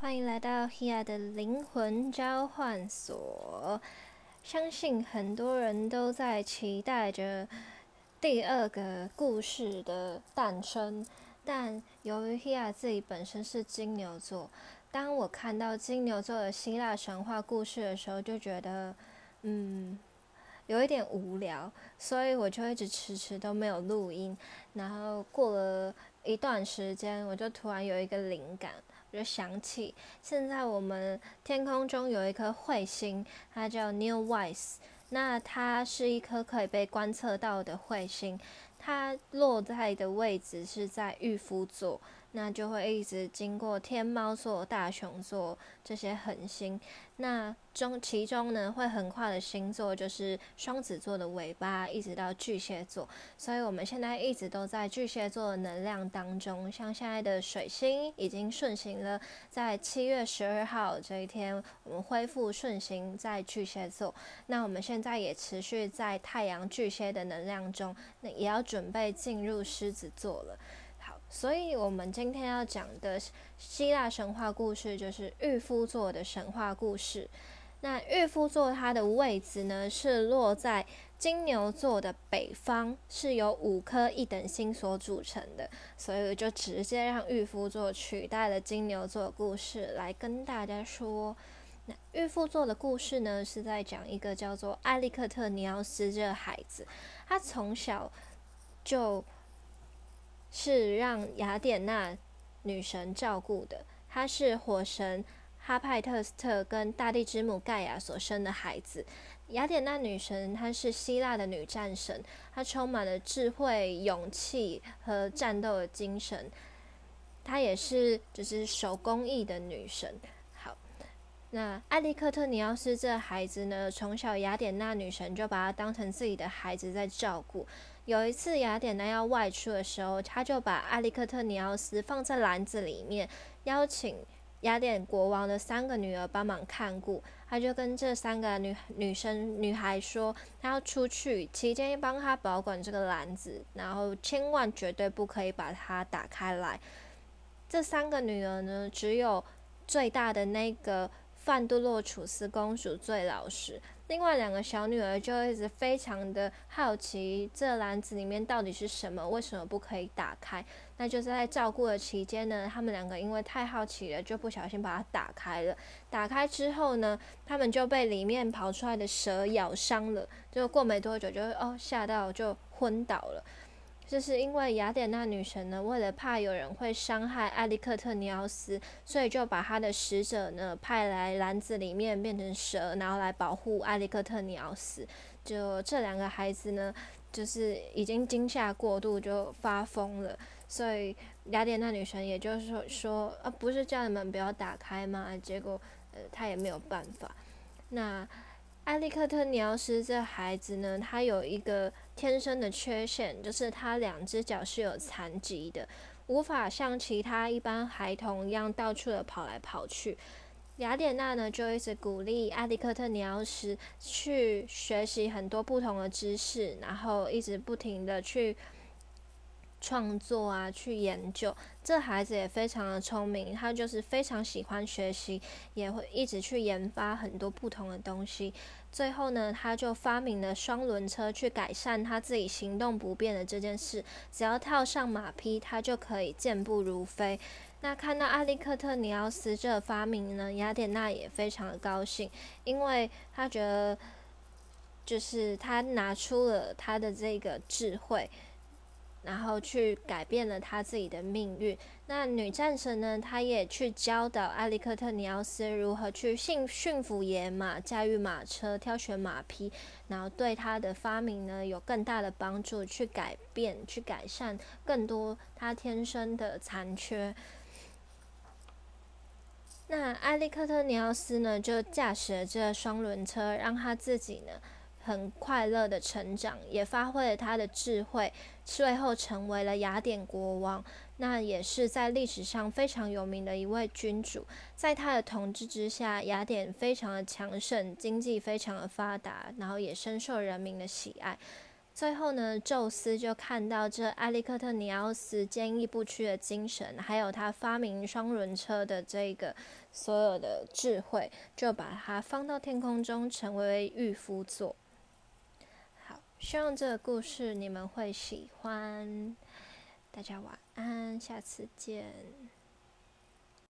欢迎来到 Hea 的灵魂交换所。相信很多人都在期待着第二个故事的诞生，但由于 Hea 自己本身是金牛座，当我看到金牛座的希腊神话故事的时候，就觉得嗯有一点无聊，所以我就一直迟迟都没有录音。然后过了一段时间，我就突然有一个灵感。我就想起，现在我们天空中有一颗彗星，它叫 New Wise。那它是一颗可以被观测到的彗星，它落在的位置是在御夫座。那就会一直经过天猫座、大熊座这些恒星，那中其中呢会横跨的星座就是双子座的尾巴，一直到巨蟹座。所以我们现在一直都在巨蟹座的能量当中，像现在的水星已经顺行了，在七月十二号这一天，我们恢复顺行在巨蟹座。那我们现在也持续在太阳巨蟹的能量中，那也要准备进入狮子座了。好所以，我们今天要讲的希腊神话故事就是御夫座的神话故事。那御夫座它的位置呢，是落在金牛座的北方，是由五颗一等星所组成的。所以我，就直接让御夫座取代了金牛座的故事来跟大家说。那御夫座的故事呢，是在讲一个叫做艾利克特尼奥斯这个孩子，他从小就。是让雅典娜女神照顾的。她是火神哈派特斯特跟大地之母盖亚所生的孩子。雅典娜女神她是希腊的女战神，她充满了智慧、勇气和战斗的精神。她也是就是手工艺的女神。那艾利克特尼奥斯这孩子呢，从小雅典娜女神就把他当成自己的孩子在照顾。有一次，雅典娜要外出的时候，他就把艾利克特尼奥斯放在篮子里面，邀请雅典国王的三个女儿帮忙看顾。他就跟这三个女女生女孩说，他要出去期间帮他保管这个篮子，然后千万绝对不可以把它打开来。这三个女儿呢，只有最大的那个范杜洛楚斯公主最老实。另外两个小女儿就一直非常的好奇，这篮子里面到底是什么？为什么不可以打开？那就是在照顾的期间呢，他们两个因为太好奇了，就不小心把它打开了。打开之后呢，他们就被里面跑出来的蛇咬伤了，就过没多久就哦吓到就昏倒了。这是因为雅典娜女神呢，为了怕有人会伤害艾利克特尼奥斯，所以就把她的使者呢派来篮子里面变成蛇，然后来保护艾利克特尼奥斯。就这两个孩子呢，就是已经惊吓过度就发疯了，所以雅典娜女神也就是说说啊，不是叫你们不要打开吗？结果呃，她也没有办法。那艾利克特尼奥斯这孩子呢，他有一个天生的缺陷，就是他两只脚是有残疾的，无法像其他一般孩童一样到处的跑来跑去。雅典娜呢，就一直鼓励艾利克特尼奥斯去学习很多不同的知识，然后一直不停的去。创作啊，去研究，这孩子也非常的聪明，他就是非常喜欢学习，也会一直去研发很多不同的东西。最后呢，他就发明了双轮车，去改善他自己行动不便的这件事。只要套上马匹，他就可以健步如飞。那看到阿利克特尼奥斯这发明呢，雅典娜也非常的高兴，因为他觉得就是他拿出了他的这个智慧。然后去改变了他自己的命运。那女战神呢？她也去教导艾利克特尼奥斯如何去驯驯服野马、驾驭马车、挑选马匹，然后对他的发明呢有更大的帮助，去改变、去改善更多他天生的残缺。那艾利克特尼奥斯呢，就驾驶了这双轮车，让他自己呢。很快乐的成长，也发挥了他的智慧，最后成为了雅典国王。那也是在历史上非常有名的一位君主。在他的统治之下，雅典非常的强盛，经济非常的发达，然后也深受人民的喜爱。最后呢，宙斯就看到这埃利克特尼奥斯坚毅不屈的精神，还有他发明双轮车的这个所有的智慧，就把他放到天空中，成为御夫座。希望这个故事你们会喜欢。大家晚安下次见。